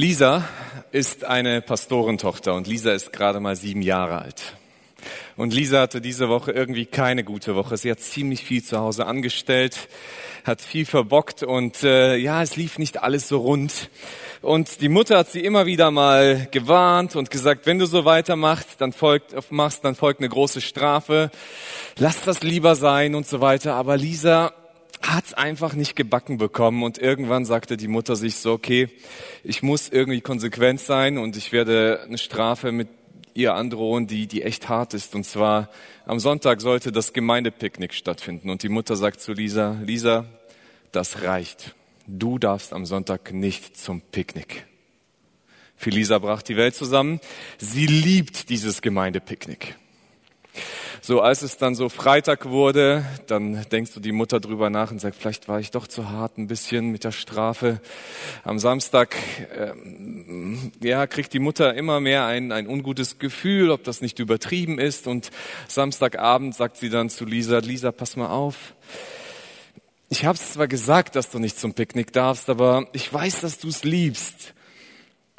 Lisa ist eine Pastorentochter und Lisa ist gerade mal sieben Jahre alt. Und Lisa hatte diese Woche irgendwie keine gute Woche. Sie hat ziemlich viel zu Hause angestellt, hat viel verbockt und äh, ja, es lief nicht alles so rund. Und die Mutter hat sie immer wieder mal gewarnt und gesagt, wenn du so weitermachst, dann folgt, machst, dann folgt eine große Strafe. Lass das lieber sein und so weiter. Aber Lisa hat's einfach nicht gebacken bekommen und irgendwann sagte die Mutter sich so, okay, ich muss irgendwie konsequent sein und ich werde eine Strafe mit ihr androhen, die, die echt hart ist. Und zwar am Sonntag sollte das Gemeindepicknick stattfinden. Und die Mutter sagt zu Lisa, Lisa, das reicht. Du darfst am Sonntag nicht zum Picknick. Für Lisa brach die Welt zusammen. Sie liebt dieses Gemeindepicknick. So, als es dann so Freitag wurde, dann denkst du die Mutter drüber nach und sagt, vielleicht war ich doch zu hart ein bisschen mit der Strafe. Am Samstag, ähm, ja, kriegt die Mutter immer mehr ein, ein ungutes Gefühl, ob das nicht übertrieben ist. Und Samstagabend sagt sie dann zu Lisa, Lisa, pass mal auf. Ich habe zwar gesagt, dass du nicht zum Picknick darfst, aber ich weiß, dass du es liebst.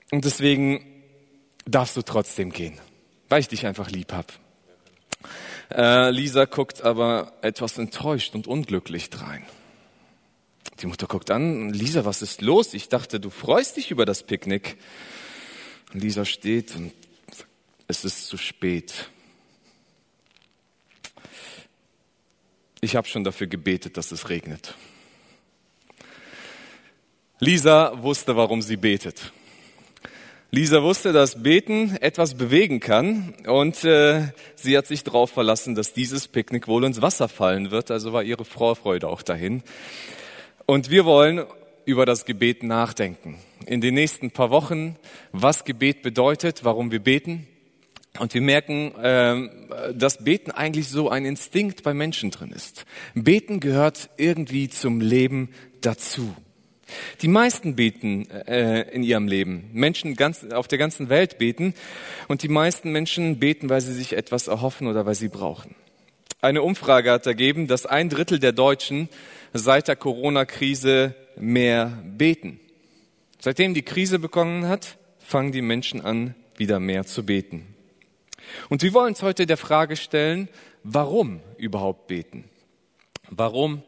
Und deswegen darfst du trotzdem gehen, weil ich dich einfach lieb hab. Äh, Lisa guckt aber etwas enttäuscht und unglücklich drein. Die Mutter guckt an, Lisa, was ist los? Ich dachte, du freust dich über das Picknick. Lisa steht und es ist zu spät. Ich habe schon dafür gebetet, dass es regnet. Lisa wusste, warum sie betet. Lisa wusste, dass Beten etwas bewegen kann und äh, sie hat sich darauf verlassen, dass dieses Picknick wohl ins Wasser fallen wird. Also war ihre Vorfreude auch dahin. Und wir wollen über das Gebet nachdenken. In den nächsten paar Wochen, was Gebet bedeutet, warum wir beten. Und wir merken, äh, dass Beten eigentlich so ein Instinkt bei Menschen drin ist. Beten gehört irgendwie zum Leben dazu. Die meisten beten äh, in ihrem Leben. Menschen ganz, auf der ganzen Welt beten. Und die meisten Menschen beten, weil sie sich etwas erhoffen oder weil sie brauchen. Eine Umfrage hat ergeben, dass ein Drittel der Deutschen seit der Corona-Krise mehr beten. Seitdem die Krise begonnen hat, fangen die Menschen an, wieder mehr zu beten. Und wir wollen uns heute der Frage stellen, warum überhaupt beten? Warum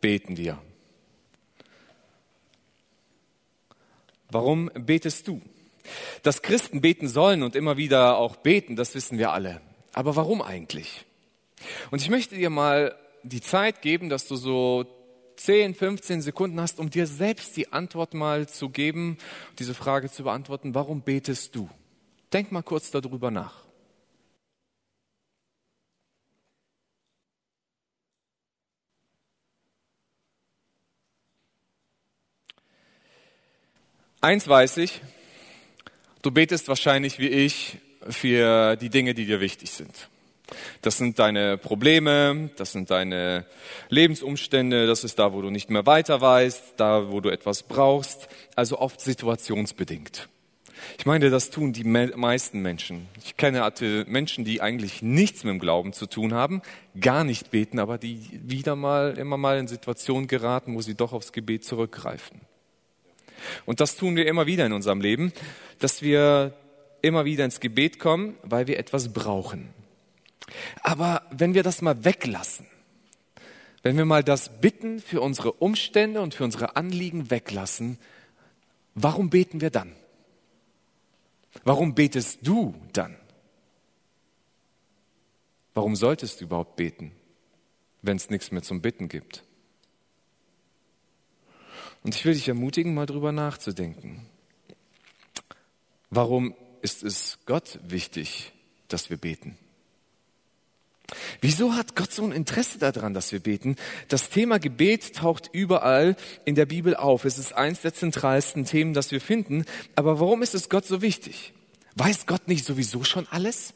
beten wir? Warum betest du? Dass Christen beten sollen und immer wieder auch beten, das wissen wir alle. Aber warum eigentlich? Und ich möchte dir mal die Zeit geben, dass du so 10, 15 Sekunden hast, um dir selbst die Antwort mal zu geben, diese Frage zu beantworten, warum betest du? Denk mal kurz darüber nach. Eins weiß ich, du betest wahrscheinlich wie ich für die Dinge, die dir wichtig sind. Das sind deine Probleme, das sind deine Lebensumstände, das ist da, wo du nicht mehr weiter weißt, da, wo du etwas brauchst, also oft situationsbedingt. Ich meine, das tun die meisten Menschen. Ich kenne Menschen, die eigentlich nichts mit dem Glauben zu tun haben, gar nicht beten, aber die wieder mal, immer mal in Situationen geraten, wo sie doch aufs Gebet zurückgreifen. Und das tun wir immer wieder in unserem Leben, dass wir immer wieder ins Gebet kommen, weil wir etwas brauchen. Aber wenn wir das mal weglassen, wenn wir mal das Bitten für unsere Umstände und für unsere Anliegen weglassen, warum beten wir dann? Warum betest du dann? Warum solltest du überhaupt beten, wenn es nichts mehr zum Bitten gibt? Und ich will dich ermutigen, mal drüber nachzudenken. Warum ist es Gott wichtig, dass wir beten? Wieso hat Gott so ein Interesse daran, dass wir beten? Das Thema Gebet taucht überall in der Bibel auf. Es ist eins der zentralsten Themen, das wir finden. Aber warum ist es Gott so wichtig? Weiß Gott nicht sowieso schon alles?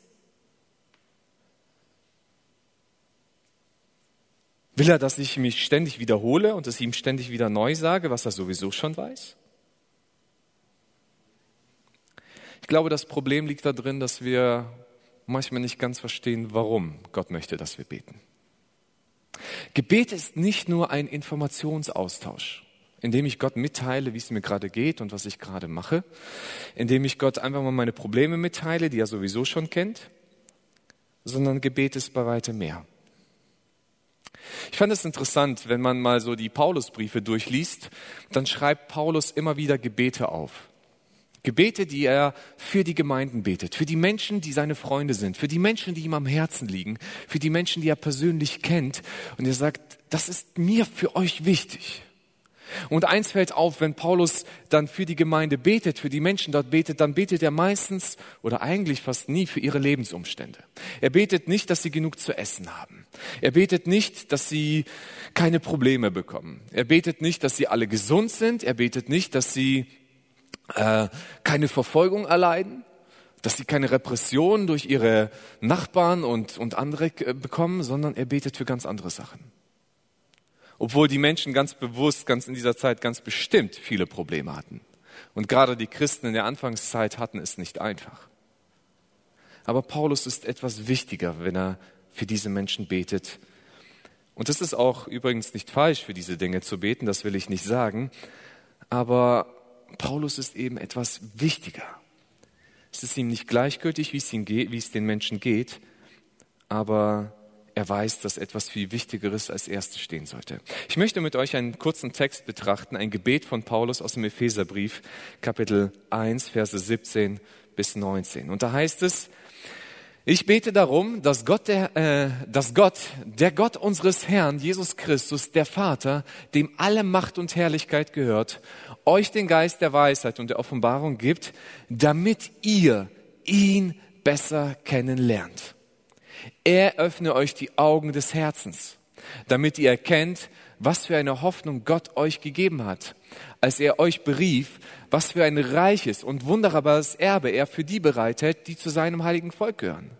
Will er, dass ich mich ständig wiederhole und es ihm ständig wieder neu sage, was er sowieso schon weiß? Ich glaube, das Problem liegt darin, dass wir manchmal nicht ganz verstehen, warum Gott möchte, dass wir beten. Gebet ist nicht nur ein Informationsaustausch. indem ich Gott mitteile, wie es mir gerade geht und was ich gerade mache, indem ich Gott einfach mal meine Probleme mitteile, die er sowieso schon kennt, sondern Gebet ist bei weitem mehr. Ich fand es interessant, wenn man mal so die Paulusbriefe durchliest, dann schreibt Paulus immer wieder Gebete auf. Gebete, die er für die Gemeinden betet, für die Menschen, die seine Freunde sind, für die Menschen, die ihm am Herzen liegen, für die Menschen, die er persönlich kennt. Und er sagt, das ist mir für euch wichtig. Und eins fällt auf, wenn Paulus dann für die Gemeinde betet, für die Menschen dort betet, dann betet er meistens oder eigentlich fast nie für ihre Lebensumstände. Er betet nicht, dass sie genug zu essen haben. Er betet nicht, dass sie keine Probleme bekommen. Er betet nicht, dass sie alle gesund sind. Er betet nicht, dass sie äh, keine Verfolgung erleiden, dass sie keine Repression durch ihre Nachbarn und, und andere äh, bekommen, sondern er betet für ganz andere Sachen. Obwohl die Menschen ganz bewusst, ganz in dieser Zeit ganz bestimmt viele Probleme hatten. Und gerade die Christen in der Anfangszeit hatten es nicht einfach. Aber Paulus ist etwas wichtiger, wenn er für diese Menschen betet. Und es ist auch übrigens nicht falsch, für diese Dinge zu beten, das will ich nicht sagen. Aber Paulus ist eben etwas wichtiger. Es ist ihm nicht gleichgültig, wie es, ihm geht, wie es den Menschen geht, aber er weiß, dass etwas viel Wichtigeres als erstes stehen sollte. Ich möchte mit euch einen kurzen Text betrachten, ein Gebet von Paulus aus dem Epheserbrief, Kapitel 1, Verse 17 bis 19. Und da heißt es, ich bete darum, dass Gott, der, äh, dass Gott, der Gott unseres Herrn Jesus Christus, der Vater, dem alle Macht und Herrlichkeit gehört, euch den Geist der Weisheit und der Offenbarung gibt, damit ihr ihn besser kennenlernt. Er öffne euch die Augen des Herzens, damit ihr erkennt, was für eine Hoffnung Gott euch gegeben hat, als er euch berief, was für ein reiches und wunderbares Erbe er für die bereitet, die zu seinem heiligen Volk gehören.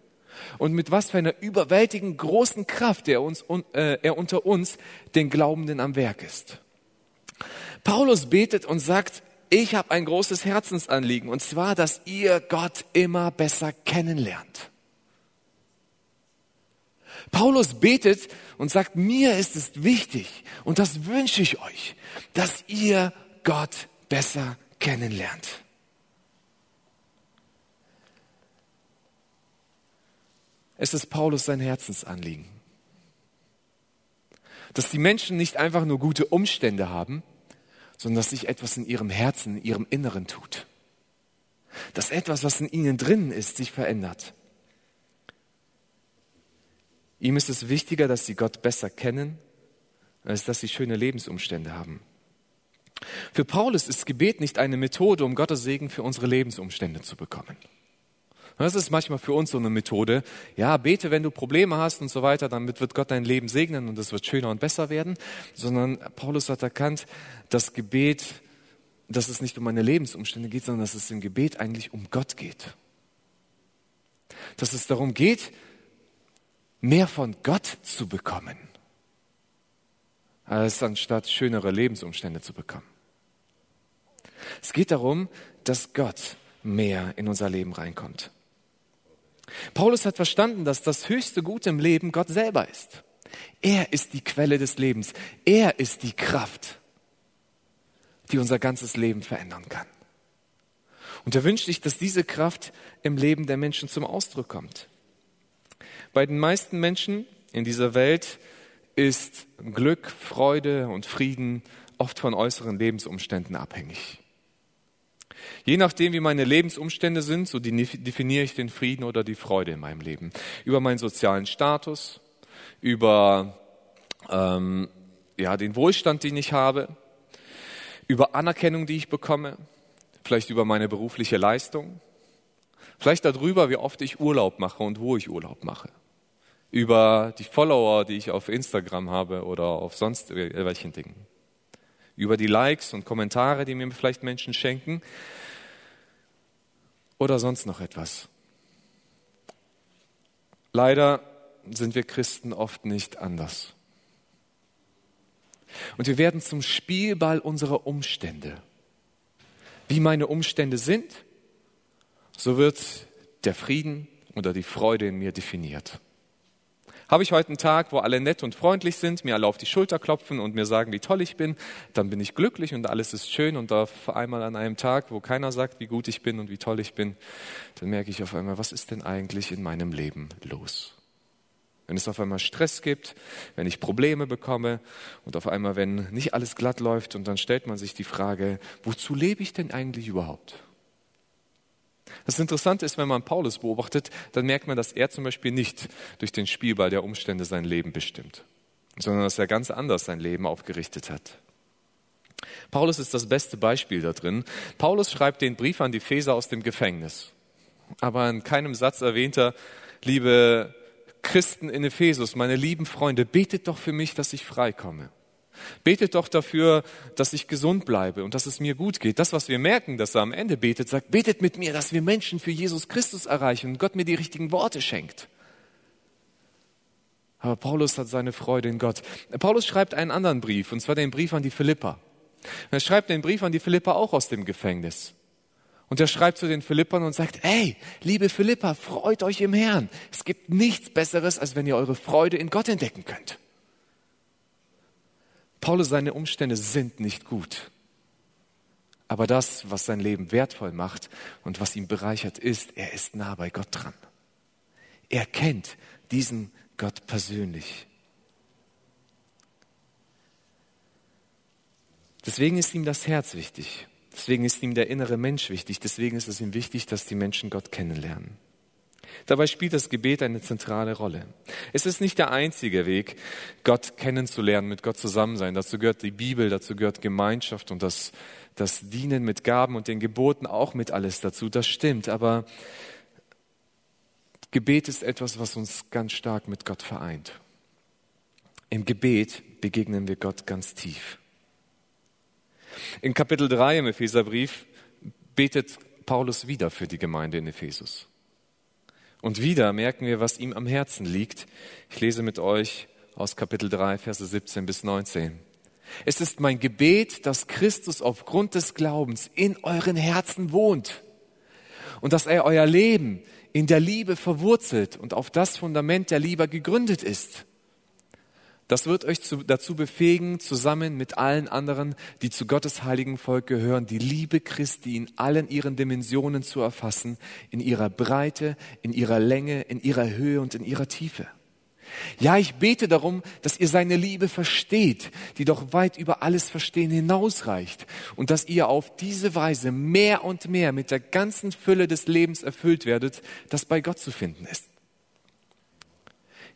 Und mit was für einer überwältigend großen Kraft er, uns, äh, er unter uns, den Glaubenden, am Werk ist. Paulus betet und sagt, ich habe ein großes Herzensanliegen, und zwar, dass ihr Gott immer besser kennenlernt. Paulus betet und sagt, mir ist es wichtig und das wünsche ich euch, dass ihr Gott besser kennenlernt. Es ist Paulus sein Herzensanliegen, dass die Menschen nicht einfach nur gute Umstände haben, sondern dass sich etwas in ihrem Herzen, in ihrem Inneren tut. Dass etwas, was in ihnen drinnen ist, sich verändert. Ihm ist es wichtiger, dass sie Gott besser kennen, als dass sie schöne Lebensumstände haben. Für Paulus ist Gebet nicht eine Methode, um Gottes Segen für unsere Lebensumstände zu bekommen. Das ist manchmal für uns so eine Methode. Ja, bete, wenn du Probleme hast und so weiter, damit wird Gott dein Leben segnen und es wird schöner und besser werden. Sondern Paulus hat erkannt, dass Gebet, dass es nicht um meine Lebensumstände geht, sondern dass es im Gebet eigentlich um Gott geht. Dass es darum geht, mehr von Gott zu bekommen, als anstatt schönere Lebensumstände zu bekommen. Es geht darum, dass Gott mehr in unser Leben reinkommt. Paulus hat verstanden, dass das höchste Gut im Leben Gott selber ist. Er ist die Quelle des Lebens. Er ist die Kraft, die unser ganzes Leben verändern kann. Und er wünscht sich, dass diese Kraft im Leben der Menschen zum Ausdruck kommt. Bei den meisten Menschen in dieser Welt ist Glück, Freude und Frieden oft von äußeren Lebensumständen abhängig. Je nachdem, wie meine Lebensumstände sind, so definiere ich den Frieden oder die Freude in meinem Leben. Über meinen sozialen Status, über ähm, ja, den Wohlstand, den ich habe, über Anerkennung, die ich bekomme, vielleicht über meine berufliche Leistung, vielleicht darüber, wie oft ich Urlaub mache und wo ich Urlaub mache, über die Follower, die ich auf Instagram habe oder auf sonst welchen Dingen über die Likes und Kommentare, die mir vielleicht Menschen schenken oder sonst noch etwas. Leider sind wir Christen oft nicht anders. Und wir werden zum Spielball unserer Umstände. Wie meine Umstände sind, so wird der Frieden oder die Freude in mir definiert. Habe ich heute einen Tag, wo alle nett und freundlich sind, mir alle auf die Schulter klopfen und mir sagen, wie toll ich bin, dann bin ich glücklich und alles ist schön. Und auf einmal an einem Tag, wo keiner sagt, wie gut ich bin und wie toll ich bin, dann merke ich auf einmal, was ist denn eigentlich in meinem Leben los? Wenn es auf einmal Stress gibt, wenn ich Probleme bekomme und auf einmal, wenn nicht alles glatt läuft und dann stellt man sich die Frage, wozu lebe ich denn eigentlich überhaupt? Das Interessante ist, wenn man Paulus beobachtet, dann merkt man, dass er zum Beispiel nicht durch den Spielball der Umstände sein Leben bestimmt, sondern dass er ganz anders sein Leben aufgerichtet hat. Paulus ist das beste Beispiel da drin. Paulus schreibt den Brief an die Feser aus dem Gefängnis. Aber in keinem Satz erwähnt er, liebe Christen in Ephesus, meine lieben Freunde, betet doch für mich, dass ich freikomme. Betet doch dafür, dass ich gesund bleibe und dass es mir gut geht. Das, was wir merken, dass er am Ende betet, sagt, betet mit mir, dass wir Menschen für Jesus Christus erreichen und Gott mir die richtigen Worte schenkt. Aber Paulus hat seine Freude in Gott. Paulus schreibt einen anderen Brief, und zwar den Brief an die Philippa. Er schreibt den Brief an die Philippa auch aus dem Gefängnis. Und er schreibt zu den Philippern und sagt, hey, liebe Philippa, freut euch im Herrn. Es gibt nichts Besseres, als wenn ihr eure Freude in Gott entdecken könnt. Paulus, seine Umstände sind nicht gut. Aber das, was sein Leben wertvoll macht und was ihn bereichert, ist, er ist nah bei Gott dran. Er kennt diesen Gott persönlich. Deswegen ist ihm das Herz wichtig. Deswegen ist ihm der innere Mensch wichtig. Deswegen ist es ihm wichtig, dass die Menschen Gott kennenlernen. Dabei spielt das Gebet eine zentrale Rolle. Es ist nicht der einzige Weg, Gott kennenzulernen, mit Gott zusammen sein. Dazu gehört die Bibel, dazu gehört Gemeinschaft und das, das Dienen mit Gaben und den Geboten auch mit alles dazu. Das stimmt, aber Gebet ist etwas, was uns ganz stark mit Gott vereint. Im Gebet begegnen wir Gott ganz tief. In Kapitel 3 im Epheserbrief betet Paulus wieder für die Gemeinde in Ephesus. Und wieder merken wir, was ihm am Herzen liegt. Ich lese mit euch aus Kapitel 3, Verse 17 bis 19. Es ist mein Gebet, dass Christus aufgrund des Glaubens in euren Herzen wohnt und dass er euer Leben in der Liebe verwurzelt und auf das Fundament der Liebe gegründet ist. Das wird euch zu, dazu befähigen, zusammen mit allen anderen, die zu Gottes heiligen Volk gehören, die Liebe Christi in allen ihren Dimensionen zu erfassen, in ihrer Breite, in ihrer Länge, in ihrer Höhe und in ihrer Tiefe. Ja, ich bete darum, dass ihr seine Liebe versteht, die doch weit über alles Verstehen hinausreicht und dass ihr auf diese Weise mehr und mehr mit der ganzen Fülle des Lebens erfüllt werdet, das bei Gott zu finden ist.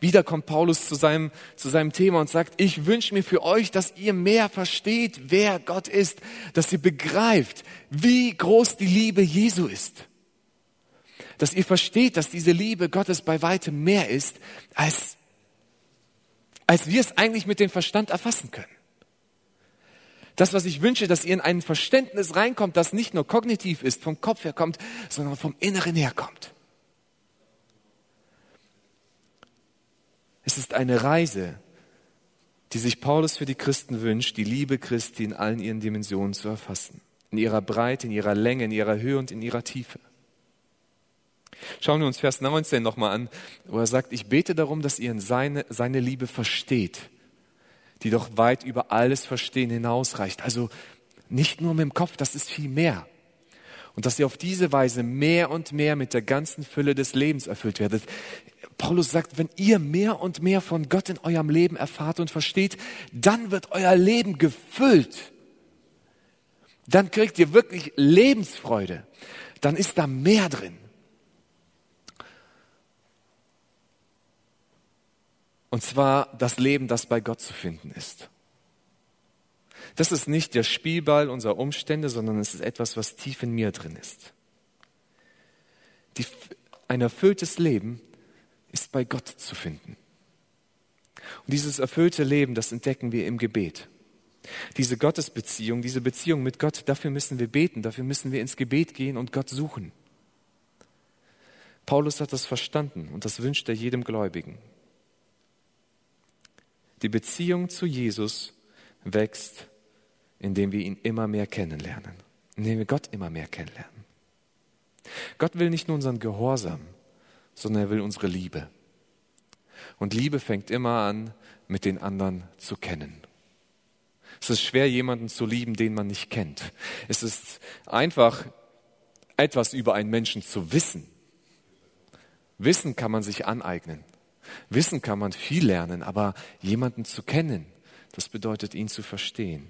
Wieder kommt Paulus zu seinem, zu seinem Thema und sagt, ich wünsche mir für euch, dass ihr mehr versteht, wer Gott ist, dass ihr begreift, wie groß die Liebe Jesu ist. Dass ihr versteht, dass diese Liebe Gottes bei weitem mehr ist, als, als wir es eigentlich mit dem Verstand erfassen können. Das, was ich wünsche, dass ihr in ein Verständnis reinkommt, das nicht nur kognitiv ist, vom Kopf her kommt, sondern vom Inneren her kommt. Es ist eine Reise, die sich Paulus für die Christen wünscht, die Liebe Christi in allen ihren Dimensionen zu erfassen. In ihrer Breite, in ihrer Länge, in ihrer Höhe und in ihrer Tiefe. Schauen wir uns Vers 19 nochmal an, wo er sagt, ich bete darum, dass ihr seine, seine Liebe versteht, die doch weit über alles Verstehen hinausreicht. Also nicht nur mit dem Kopf, das ist viel mehr. Und dass ihr auf diese Weise mehr und mehr mit der ganzen Fülle des Lebens erfüllt werdet. Paulus sagt, wenn ihr mehr und mehr von Gott in eurem Leben erfahrt und versteht, dann wird euer Leben gefüllt. Dann kriegt ihr wirklich Lebensfreude. Dann ist da mehr drin. Und zwar das Leben, das bei Gott zu finden ist. Das ist nicht der Spielball unserer Umstände, sondern es ist etwas, was tief in mir drin ist. Die, ein erfülltes Leben ist bei Gott zu finden. Und dieses erfüllte Leben, das entdecken wir im Gebet. Diese Gottesbeziehung, diese Beziehung mit Gott, dafür müssen wir beten, dafür müssen wir ins Gebet gehen und Gott suchen. Paulus hat das verstanden und das wünscht er jedem Gläubigen. Die Beziehung zu Jesus wächst, indem wir ihn immer mehr kennenlernen, indem wir Gott immer mehr kennenlernen. Gott will nicht nur unseren Gehorsam, sondern er will unsere Liebe. Und Liebe fängt immer an, mit den anderen zu kennen. Es ist schwer, jemanden zu lieben, den man nicht kennt. Es ist einfach, etwas über einen Menschen zu wissen. Wissen kann man sich aneignen. Wissen kann man viel lernen, aber jemanden zu kennen, das bedeutet, ihn zu verstehen.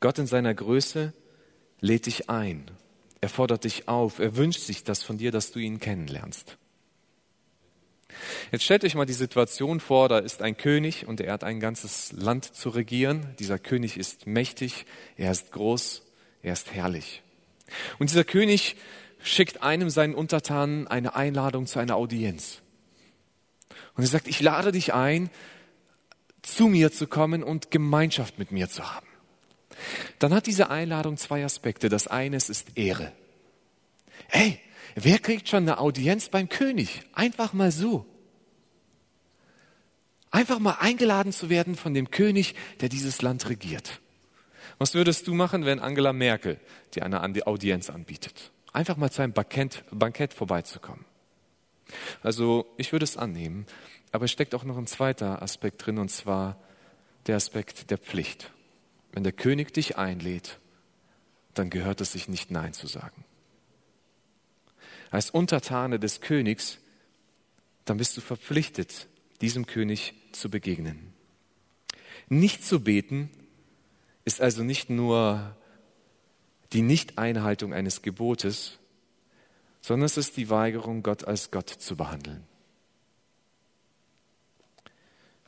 Gott in seiner Größe lädt dich ein. Er fordert dich auf. Er wünscht sich das von dir, dass du ihn kennenlernst. Jetzt stellt euch mal die Situation vor, da ist ein König und er hat ein ganzes Land zu regieren. Dieser König ist mächtig, er ist groß, er ist herrlich. Und dieser König schickt einem seinen Untertanen eine Einladung zu einer Audienz. Und er sagt, ich lade dich ein, zu mir zu kommen und Gemeinschaft mit mir zu haben. Dann hat diese Einladung zwei Aspekte. Das eine ist Ehre. Hey, wer kriegt schon eine Audienz beim König? Einfach mal so. Einfach mal eingeladen zu werden von dem König, der dieses Land regiert. Was würdest du machen, wenn Angela Merkel dir eine Audienz anbietet? Einfach mal zu einem Bankett, Bankett vorbeizukommen. Also ich würde es annehmen, aber es steckt auch noch ein zweiter Aspekt drin, und zwar der Aspekt der Pflicht. Wenn der König dich einlädt, dann gehört es sich nicht Nein zu sagen. Als Untertane des Königs, dann bist du verpflichtet, diesem König zu begegnen. Nicht zu beten ist also nicht nur die Nichteinhaltung eines Gebotes, sondern es ist die Weigerung, Gott als Gott zu behandeln.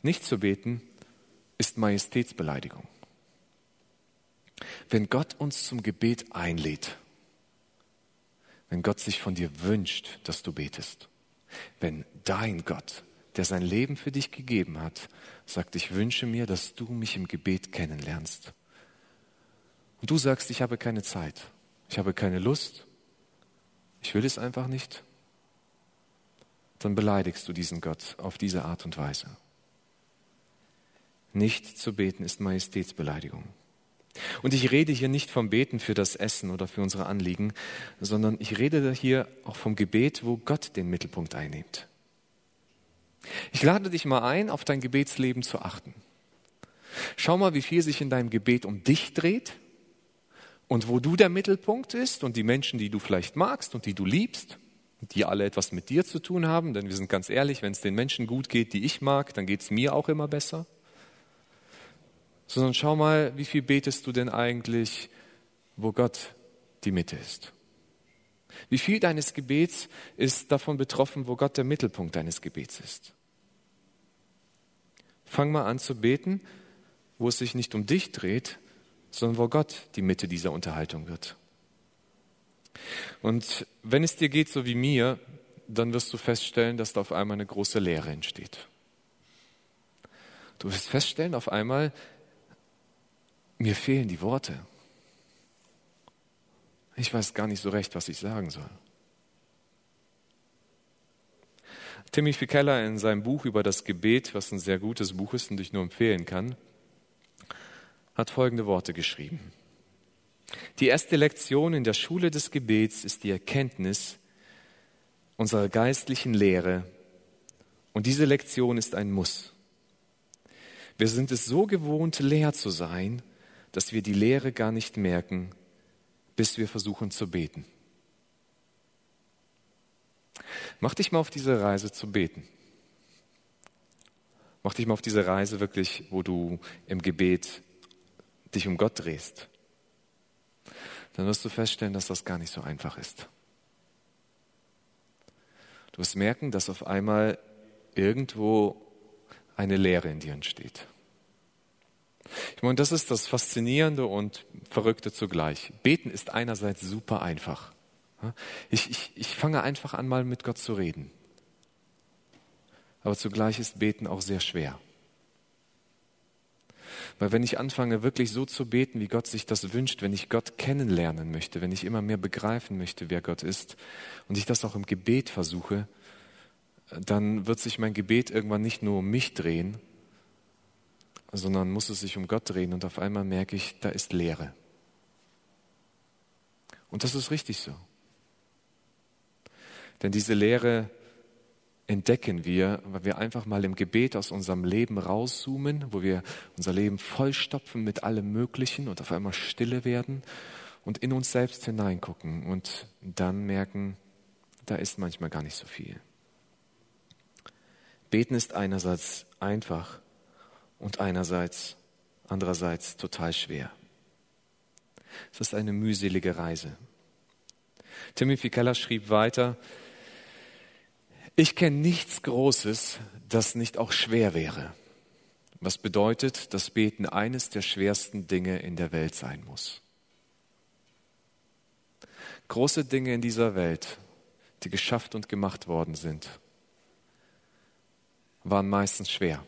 Nicht zu beten ist Majestätsbeleidigung. Wenn Gott uns zum Gebet einlädt, wenn Gott sich von dir wünscht, dass du betest, wenn dein Gott, der sein Leben für dich gegeben hat, sagt, ich wünsche mir, dass du mich im Gebet kennenlernst. Und du sagst, ich habe keine Zeit, ich habe keine Lust, ich will es einfach nicht, dann beleidigst du diesen Gott auf diese Art und Weise. Nicht zu beten ist Majestätsbeleidigung. Und ich rede hier nicht vom Beten für das Essen oder für unsere Anliegen, sondern ich rede hier auch vom Gebet, wo Gott den Mittelpunkt einnimmt. Ich lade dich mal ein, auf dein Gebetsleben zu achten. Schau mal, wie viel sich in deinem Gebet um dich dreht und wo du der Mittelpunkt ist und die Menschen, die du vielleicht magst und die du liebst, die alle etwas mit dir zu tun haben, denn wir sind ganz ehrlich, wenn es den Menschen gut geht, die ich mag, dann geht es mir auch immer besser sondern schau mal, wie viel betest du denn eigentlich, wo Gott die Mitte ist. Wie viel deines Gebets ist davon betroffen, wo Gott der Mittelpunkt deines Gebets ist. Fang mal an zu beten, wo es sich nicht um dich dreht, sondern wo Gott die Mitte dieser Unterhaltung wird. Und wenn es dir geht so wie mir, dann wirst du feststellen, dass da auf einmal eine große Leere entsteht. Du wirst feststellen, auf einmal, mir fehlen die Worte. Ich weiß gar nicht so recht, was ich sagen soll. Timothy Keller in seinem Buch über das Gebet, was ein sehr gutes Buch ist und ich nur empfehlen kann, hat folgende Worte geschrieben. Die erste Lektion in der Schule des Gebets ist die Erkenntnis unserer geistlichen Lehre und diese Lektion ist ein Muss. Wir sind es so gewohnt, leer zu sein, dass wir die Lehre gar nicht merken, bis wir versuchen zu beten. Mach dich mal auf diese Reise zu beten. Mach dich mal auf diese Reise wirklich, wo du im Gebet dich um Gott drehst. Dann wirst du feststellen, dass das gar nicht so einfach ist. Du wirst merken, dass auf einmal irgendwo eine Leere in dir entsteht. Ich meine, das ist das Faszinierende und Verrückte zugleich. Beten ist einerseits super einfach. Ich, ich, ich fange einfach an, mal mit Gott zu reden. Aber zugleich ist Beten auch sehr schwer. Weil wenn ich anfange, wirklich so zu beten, wie Gott sich das wünscht, wenn ich Gott kennenlernen möchte, wenn ich immer mehr begreifen möchte, wer Gott ist, und ich das auch im Gebet versuche, dann wird sich mein Gebet irgendwann nicht nur um mich drehen, sondern muss es sich um Gott drehen und auf einmal merke ich, da ist Leere. Und das ist richtig so. Denn diese Leere entdecken wir, weil wir einfach mal im Gebet aus unserem Leben rauszoomen, wo wir unser Leben vollstopfen mit allem Möglichen und auf einmal stille werden und in uns selbst hineingucken und dann merken, da ist manchmal gar nicht so viel. Beten ist einerseits einfach und einerseits, andererseits total schwer. Es ist eine mühselige Reise. Timothy Keller schrieb weiter, ich kenne nichts Großes, das nicht auch schwer wäre. Was bedeutet, dass Beten eines der schwersten Dinge in der Welt sein muss. Große Dinge in dieser Welt, die geschafft und gemacht worden sind, waren meistens schwer.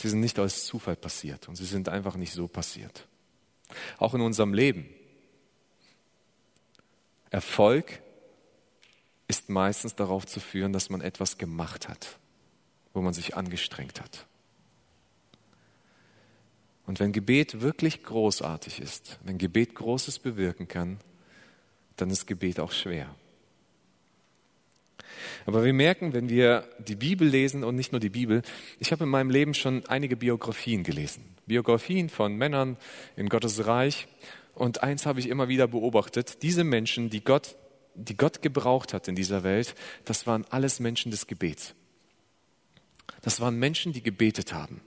Sie sind nicht aus Zufall passiert und sie sind einfach nicht so passiert. Auch in unserem Leben. Erfolg ist meistens darauf zu führen, dass man etwas gemacht hat, wo man sich angestrengt hat. Und wenn Gebet wirklich großartig ist, wenn Gebet Großes bewirken kann, dann ist Gebet auch schwer. Aber wir merken, wenn wir die Bibel lesen und nicht nur die Bibel, ich habe in meinem Leben schon einige Biografien gelesen. Biografien von Männern in Gottes Reich. Und eins habe ich immer wieder beobachtet. Diese Menschen, die Gott die Gott gebraucht hat in dieser Welt, das waren alles Menschen des Gebets. Das waren Menschen, die gebetet haben.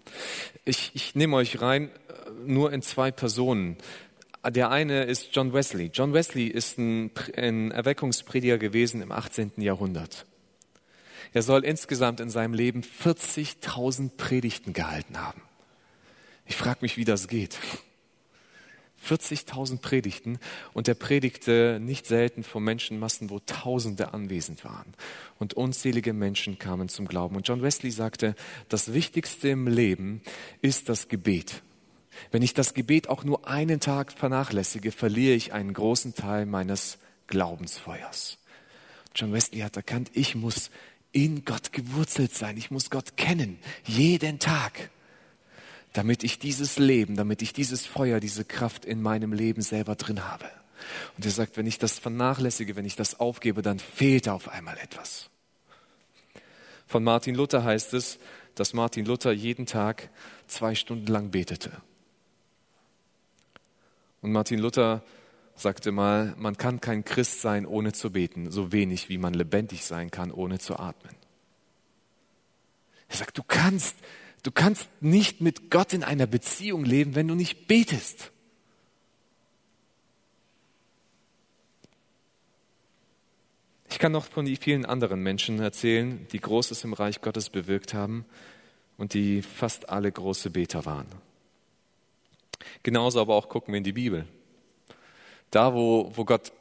Ich, ich nehme euch rein äh, nur in zwei Personen. Der eine ist John Wesley. John Wesley ist ein, ein Erweckungsprediger gewesen im 18. Jahrhundert. Er soll insgesamt in seinem Leben 40.000 Predigten gehalten haben. Ich frage mich, wie das geht. 40.000 Predigten und er predigte nicht selten vor Menschenmassen, wo Tausende anwesend waren. Und unzählige Menschen kamen zum Glauben. Und John Wesley sagte, das Wichtigste im Leben ist das Gebet. Wenn ich das Gebet auch nur einen Tag vernachlässige, verliere ich einen großen Teil meines Glaubensfeuers. John Wesley hat erkannt, ich muss in Gott gewurzelt sein. Ich muss Gott kennen. Jeden Tag damit ich dieses Leben, damit ich dieses Feuer, diese Kraft in meinem Leben selber drin habe. Und er sagt, wenn ich das vernachlässige, wenn ich das aufgebe, dann fehlt auf einmal etwas. Von Martin Luther heißt es, dass Martin Luther jeden Tag zwei Stunden lang betete. Und Martin Luther sagte mal, man kann kein Christ sein, ohne zu beten, so wenig wie man lebendig sein kann, ohne zu atmen. Er sagt, du kannst Du kannst nicht mit Gott in einer Beziehung leben, wenn du nicht betest. Ich kann noch von den vielen anderen Menschen erzählen, die Großes im Reich Gottes bewirkt haben und die fast alle große Beter waren. Genauso aber auch gucken wir in die Bibel. Da, wo, wo Gott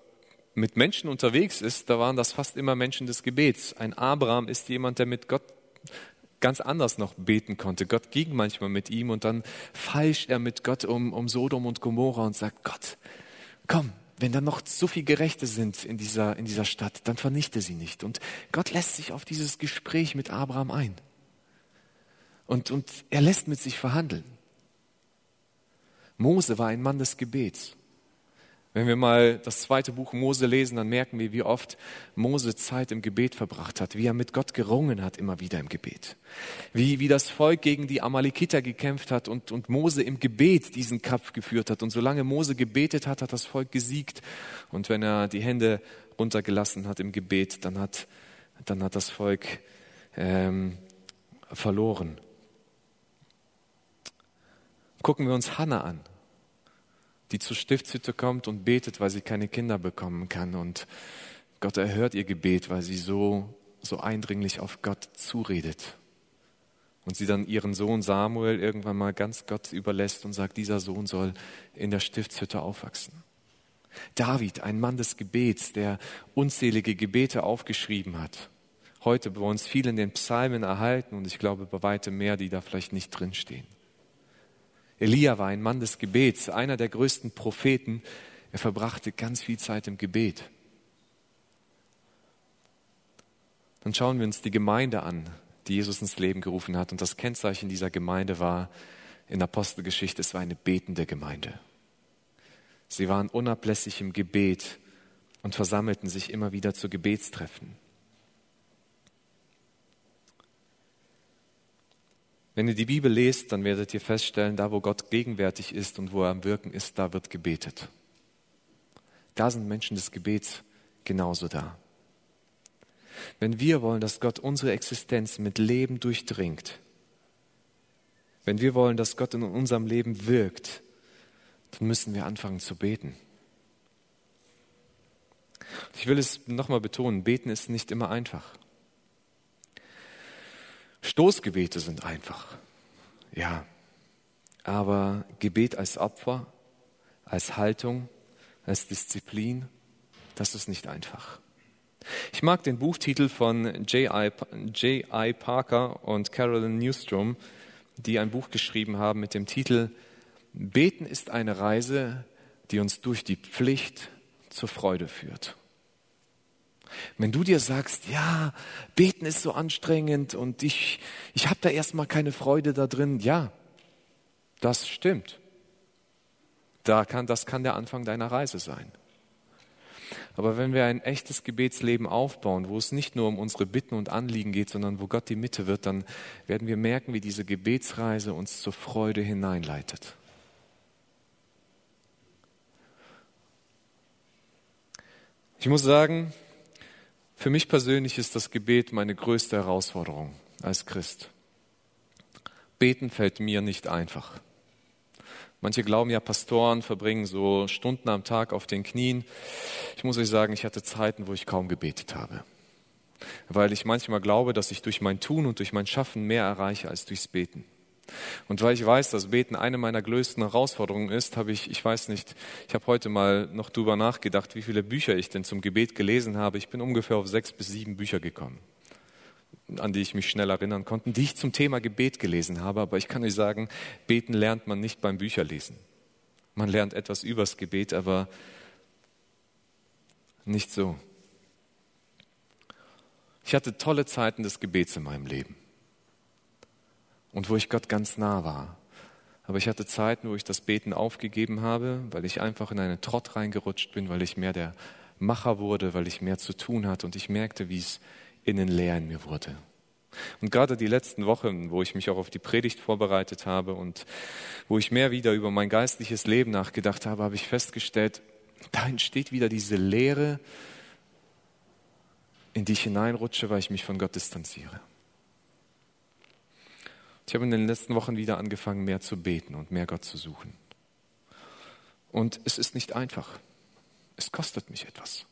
mit Menschen unterwegs ist, da waren das fast immer Menschen des Gebets. Ein Abraham ist jemand, der mit Gott ganz anders noch beten konnte. Gott ging manchmal mit ihm und dann feilscht er mit Gott um, um Sodom und Gomorra und sagt, Gott, komm, wenn da noch so viel Gerechte sind in dieser, in dieser Stadt, dann vernichte sie nicht. Und Gott lässt sich auf dieses Gespräch mit Abraham ein. Und, und er lässt mit sich verhandeln. Mose war ein Mann des Gebets. Wenn wir mal das zweite Buch Mose lesen, dann merken wir, wie oft Mose Zeit im Gebet verbracht hat, wie er mit Gott gerungen hat, immer wieder im Gebet. Wie, wie das Volk gegen die Amalekiter gekämpft hat und, und Mose im Gebet diesen Kampf geführt hat. Und solange Mose gebetet hat, hat das Volk gesiegt. Und wenn er die Hände runtergelassen hat im Gebet, dann hat, dann hat das Volk ähm, verloren. Gucken wir uns Hannah an die zur Stiftshütte kommt und betet, weil sie keine Kinder bekommen kann. Und Gott erhört ihr Gebet, weil sie so, so eindringlich auf Gott zuredet. Und sie dann ihren Sohn Samuel irgendwann mal ganz Gott überlässt und sagt, dieser Sohn soll in der Stiftshütte aufwachsen. David, ein Mann des Gebets, der unzählige Gebete aufgeschrieben hat. Heute bei uns viel in den Psalmen erhalten und ich glaube bei weitem mehr, die da vielleicht nicht drinstehen. Elia war ein Mann des Gebets, einer der größten Propheten. Er verbrachte ganz viel Zeit im Gebet. Dann schauen wir uns die Gemeinde an, die Jesus ins Leben gerufen hat. Und das Kennzeichen dieser Gemeinde war in Apostelgeschichte, es war eine betende Gemeinde. Sie waren unablässig im Gebet und versammelten sich immer wieder zu Gebetstreffen. Wenn ihr die Bibel lest, dann werdet ihr feststellen, da wo Gott gegenwärtig ist und wo er am Wirken ist, da wird gebetet. Da sind Menschen des Gebets genauso da. Wenn wir wollen, dass Gott unsere Existenz mit Leben durchdringt, wenn wir wollen, dass Gott in unserem Leben wirkt, dann müssen wir anfangen zu beten. Ich will es nochmal betonen, beten ist nicht immer einfach. Stoßgebete sind einfach, ja. Aber Gebet als Opfer, als Haltung, als Disziplin, das ist nicht einfach. Ich mag den Buchtitel von J.I. Parker und Carolyn Newstrom, die ein Buch geschrieben haben mit dem Titel Beten ist eine Reise, die uns durch die Pflicht zur Freude führt. Wenn du dir sagst, ja, beten ist so anstrengend und ich, ich habe da erstmal keine Freude da drin, ja, das stimmt. Da kann, das kann der Anfang deiner Reise sein. Aber wenn wir ein echtes Gebetsleben aufbauen, wo es nicht nur um unsere Bitten und Anliegen geht, sondern wo Gott die Mitte wird, dann werden wir merken, wie diese Gebetsreise uns zur Freude hineinleitet. Ich muss sagen, für mich persönlich ist das Gebet meine größte Herausforderung als Christ. Beten fällt mir nicht einfach. Manche glauben ja, Pastoren verbringen so Stunden am Tag auf den Knien. Ich muss euch sagen, ich hatte Zeiten, wo ich kaum gebetet habe. Weil ich manchmal glaube, dass ich durch mein Tun und durch mein Schaffen mehr erreiche als durchs Beten. Und weil ich weiß, dass Beten eine meiner größten Herausforderungen ist, habe ich, ich weiß nicht, ich habe heute mal noch drüber nachgedacht, wie viele Bücher ich denn zum Gebet gelesen habe. Ich bin ungefähr auf sechs bis sieben Bücher gekommen, an die ich mich schnell erinnern konnte, die ich zum Thema Gebet gelesen habe. Aber ich kann euch sagen, beten lernt man nicht beim Bücherlesen. Man lernt etwas übers Gebet, aber nicht so. Ich hatte tolle Zeiten des Gebets in meinem Leben und wo ich Gott ganz nah war. Aber ich hatte Zeiten, wo ich das Beten aufgegeben habe, weil ich einfach in einen Trott reingerutscht bin, weil ich mehr der Macher wurde, weil ich mehr zu tun hatte und ich merkte, wie es innen leer in mir wurde. Und gerade die letzten Wochen, wo ich mich auch auf die Predigt vorbereitet habe und wo ich mehr wieder über mein geistliches Leben nachgedacht habe, habe ich festgestellt, da entsteht wieder diese Leere, in die ich hineinrutsche, weil ich mich von Gott distanziere. Ich habe in den letzten Wochen wieder angefangen, mehr zu beten und mehr Gott zu suchen. Und es ist nicht einfach. Es kostet mich etwas.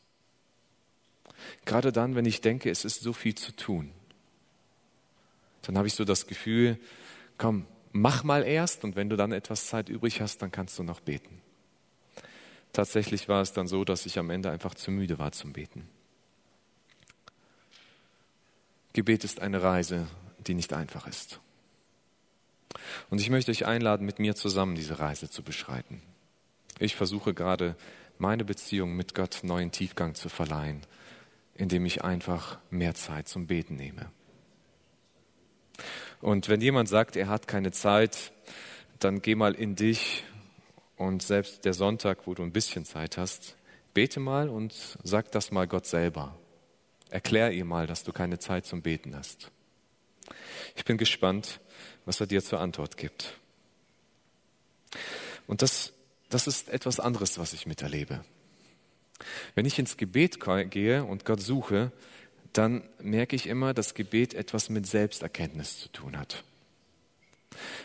Gerade dann, wenn ich denke, es ist so viel zu tun, dann habe ich so das Gefühl, komm, mach mal erst und wenn du dann etwas Zeit übrig hast, dann kannst du noch beten. Tatsächlich war es dann so, dass ich am Ende einfach zu müde war zum Beten. Gebet ist eine Reise, die nicht einfach ist. Und ich möchte euch einladen, mit mir zusammen diese Reise zu beschreiten. Ich versuche gerade, meine Beziehung mit Gott neuen Tiefgang zu verleihen, indem ich einfach mehr Zeit zum Beten nehme. Und wenn jemand sagt, er hat keine Zeit, dann geh mal in dich und selbst der Sonntag, wo du ein bisschen Zeit hast, bete mal und sag das mal Gott selber. Erklär ihr mal, dass du keine Zeit zum Beten hast. Ich bin gespannt, was er dir zur Antwort gibt. Und das, das ist etwas anderes, was ich miterlebe. Wenn ich ins Gebet gehe und Gott suche, dann merke ich immer, dass Gebet etwas mit Selbsterkenntnis zu tun hat.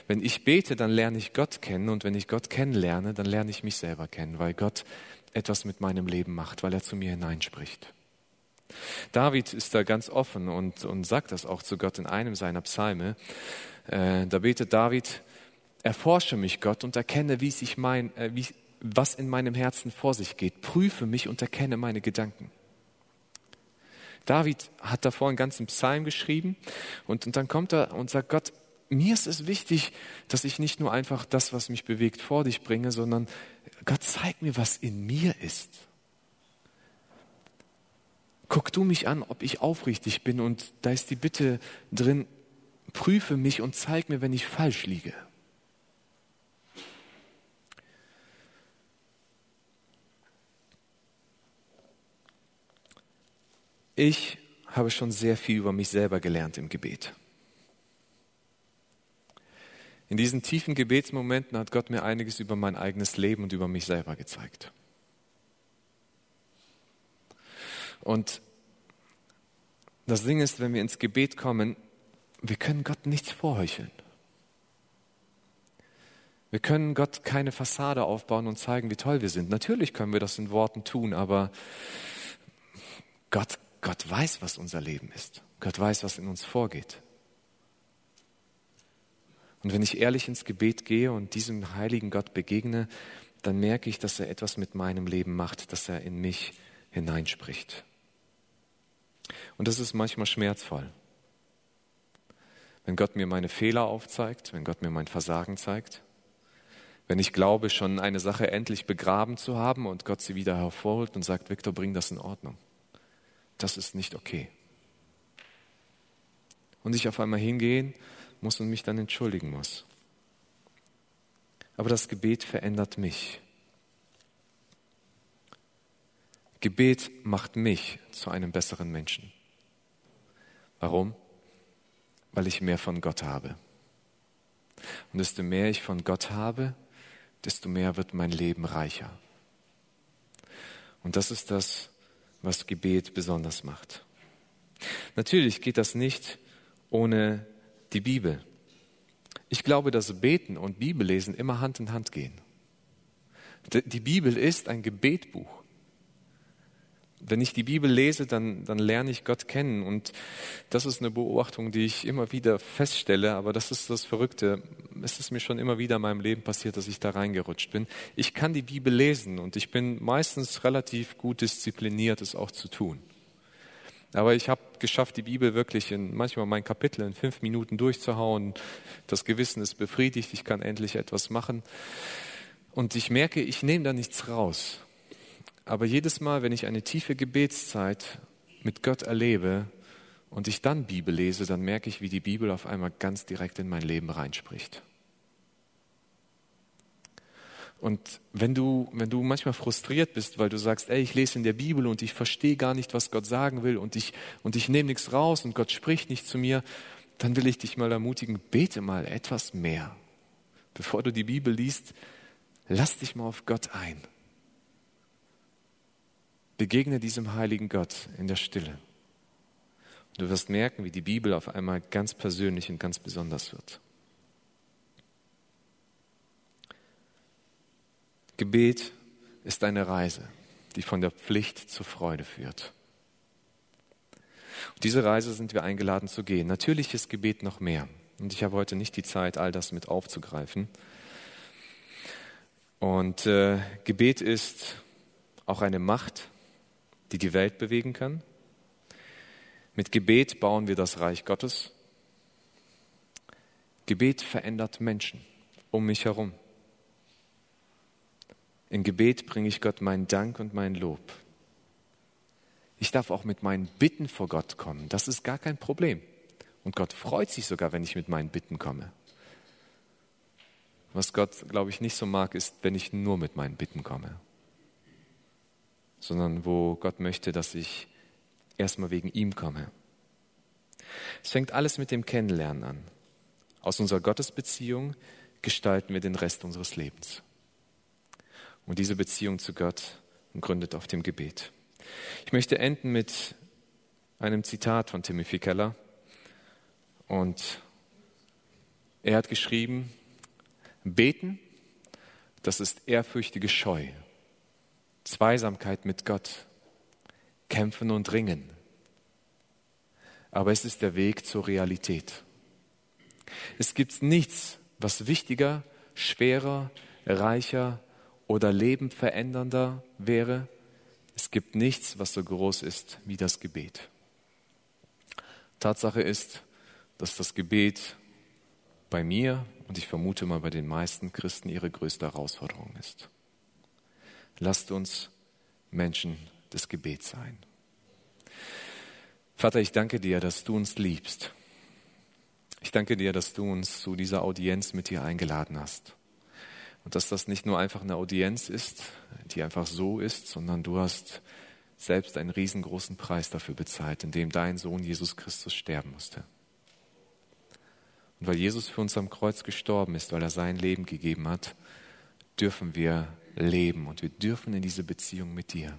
Wenn ich bete, dann lerne ich Gott kennen und wenn ich Gott kennenlerne, dann lerne ich mich selber kennen, weil Gott etwas mit meinem Leben macht, weil er zu mir hineinspricht. David ist da ganz offen und, und sagt das auch zu Gott in einem seiner Psalme. Äh, da betet David, erforsche mich Gott und erkenne, wie sich mein, äh, wie, was in meinem Herzen vor sich geht. Prüfe mich und erkenne meine Gedanken. David hat davor einen ganzen Psalm geschrieben und, und dann kommt er und sagt, Gott, mir ist es wichtig, dass ich nicht nur einfach das, was mich bewegt, vor dich bringe, sondern Gott, zeig mir, was in mir ist. Guck du mich an, ob ich aufrichtig bin und da ist die Bitte drin, prüfe mich und zeig mir, wenn ich falsch liege. Ich habe schon sehr viel über mich selber gelernt im Gebet. In diesen tiefen Gebetsmomenten hat Gott mir einiges über mein eigenes Leben und über mich selber gezeigt. Und das Ding ist, wenn wir ins Gebet kommen, wir können Gott nichts vorheucheln. Wir können Gott keine Fassade aufbauen und zeigen, wie toll wir sind. Natürlich können wir das in Worten tun, aber Gott, Gott weiß, was unser Leben ist. Gott weiß, was in uns vorgeht. Und wenn ich ehrlich ins Gebet gehe und diesem heiligen Gott begegne, dann merke ich, dass er etwas mit meinem Leben macht, dass er in mich hineinspricht. Und das ist manchmal schmerzvoll. Wenn Gott mir meine Fehler aufzeigt, wenn Gott mir mein Versagen zeigt, wenn ich glaube, schon eine Sache endlich begraben zu haben und Gott sie wieder hervorholt und sagt, Viktor, bring das in Ordnung. Das ist nicht okay. Und ich auf einmal hingehen muss und mich dann entschuldigen muss. Aber das Gebet verändert mich. Gebet macht mich zu einem besseren Menschen. Warum? Weil ich mehr von Gott habe. Und desto mehr ich von Gott habe, desto mehr wird mein Leben reicher. Und das ist das, was Gebet besonders macht. Natürlich geht das nicht ohne die Bibel. Ich glaube, dass Beten und Bibellesen immer Hand in Hand gehen. Die Bibel ist ein Gebetbuch wenn ich die Bibel lese, dann, dann lerne ich Gott kennen. Und das ist eine Beobachtung, die ich immer wieder feststelle. Aber das ist das Verrückte. Es ist mir schon immer wieder in meinem Leben passiert, dass ich da reingerutscht bin. Ich kann die Bibel lesen und ich bin meistens relativ gut diszipliniert, es auch zu tun. Aber ich habe geschafft, die Bibel wirklich in manchmal mein Kapitel in fünf Minuten durchzuhauen. Das Gewissen ist befriedigt, ich kann endlich etwas machen. Und ich merke, ich nehme da nichts raus. Aber jedes Mal, wenn ich eine tiefe Gebetszeit mit Gott erlebe und ich dann Bibel lese, dann merke ich, wie die Bibel auf einmal ganz direkt in mein Leben reinspricht. Und wenn du, wenn du manchmal frustriert bist, weil du sagst, ey, ich lese in der Bibel und ich verstehe gar nicht, was Gott sagen will und ich, und ich nehme nichts raus und Gott spricht nicht zu mir, dann will ich dich mal ermutigen, bete mal etwas mehr. Bevor du die Bibel liest, lass dich mal auf Gott ein. Begegne diesem heiligen Gott in der Stille. du wirst merken, wie die Bibel auf einmal ganz persönlich und ganz besonders wird. Gebet ist eine Reise, die von der Pflicht zur Freude führt. Und diese Reise sind wir eingeladen zu gehen. Natürlich ist Gebet noch mehr. Und ich habe heute nicht die Zeit, all das mit aufzugreifen. Und äh, Gebet ist auch eine Macht, die die Welt bewegen kann. Mit Gebet bauen wir das Reich Gottes. Gebet verändert Menschen um mich herum. In Gebet bringe ich Gott meinen Dank und mein Lob. Ich darf auch mit meinen Bitten vor Gott kommen. Das ist gar kein Problem. Und Gott freut sich sogar, wenn ich mit meinen Bitten komme. Was Gott, glaube ich, nicht so mag, ist, wenn ich nur mit meinen Bitten komme sondern wo Gott möchte, dass ich erstmal wegen ihm komme. Es fängt alles mit dem Kennenlernen an. Aus unserer Gottesbeziehung gestalten wir den Rest unseres Lebens. Und diese Beziehung zu Gott gründet auf dem Gebet. Ich möchte enden mit einem Zitat von Timothy Keller. Und er hat geschrieben, beten, das ist ehrfürchtige Scheu Zweisamkeit mit Gott, kämpfen und ringen. Aber es ist der Weg zur Realität. Es gibt nichts, was wichtiger, schwerer, reicher oder lebenverändernder wäre. Es gibt nichts, was so groß ist wie das Gebet. Tatsache ist, dass das Gebet bei mir und ich vermute mal bei den meisten Christen ihre größte Herausforderung ist. Lasst uns Menschen des Gebets sein. Vater, ich danke dir, dass du uns liebst. Ich danke dir, dass du uns zu dieser Audienz mit dir eingeladen hast. Und dass das nicht nur einfach eine Audienz ist, die einfach so ist, sondern du hast selbst einen riesengroßen Preis dafür bezahlt, indem dein Sohn Jesus Christus sterben musste. Und weil Jesus für uns am Kreuz gestorben ist, weil er sein Leben gegeben hat, dürfen wir leben und wir dürfen in diese Beziehung mit dir.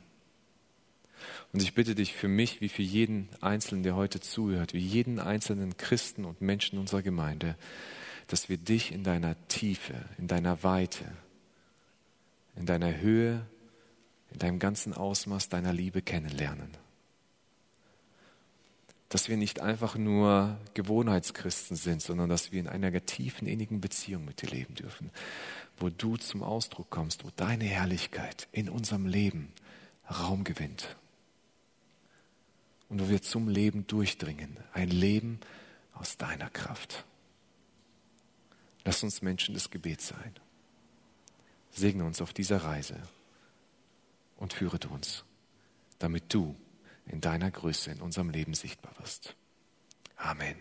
Und ich bitte dich für mich wie für jeden Einzelnen, der heute zuhört, wie jeden einzelnen Christen und Menschen unserer Gemeinde, dass wir dich in deiner Tiefe, in deiner Weite, in deiner Höhe, in deinem ganzen Ausmaß deiner Liebe kennenlernen. Dass wir nicht einfach nur Gewohnheitschristen sind, sondern dass wir in einer tiefen, innigen Beziehung mit dir leben dürfen, wo du zum Ausdruck kommst, wo deine Herrlichkeit in unserem Leben Raum gewinnt und wo wir zum Leben durchdringen, ein Leben aus deiner Kraft. Lass uns Menschen des Gebets sein. Segne uns auf dieser Reise und führe uns, damit du in deiner Größe in unserem Leben sichtbar wirst. Amen.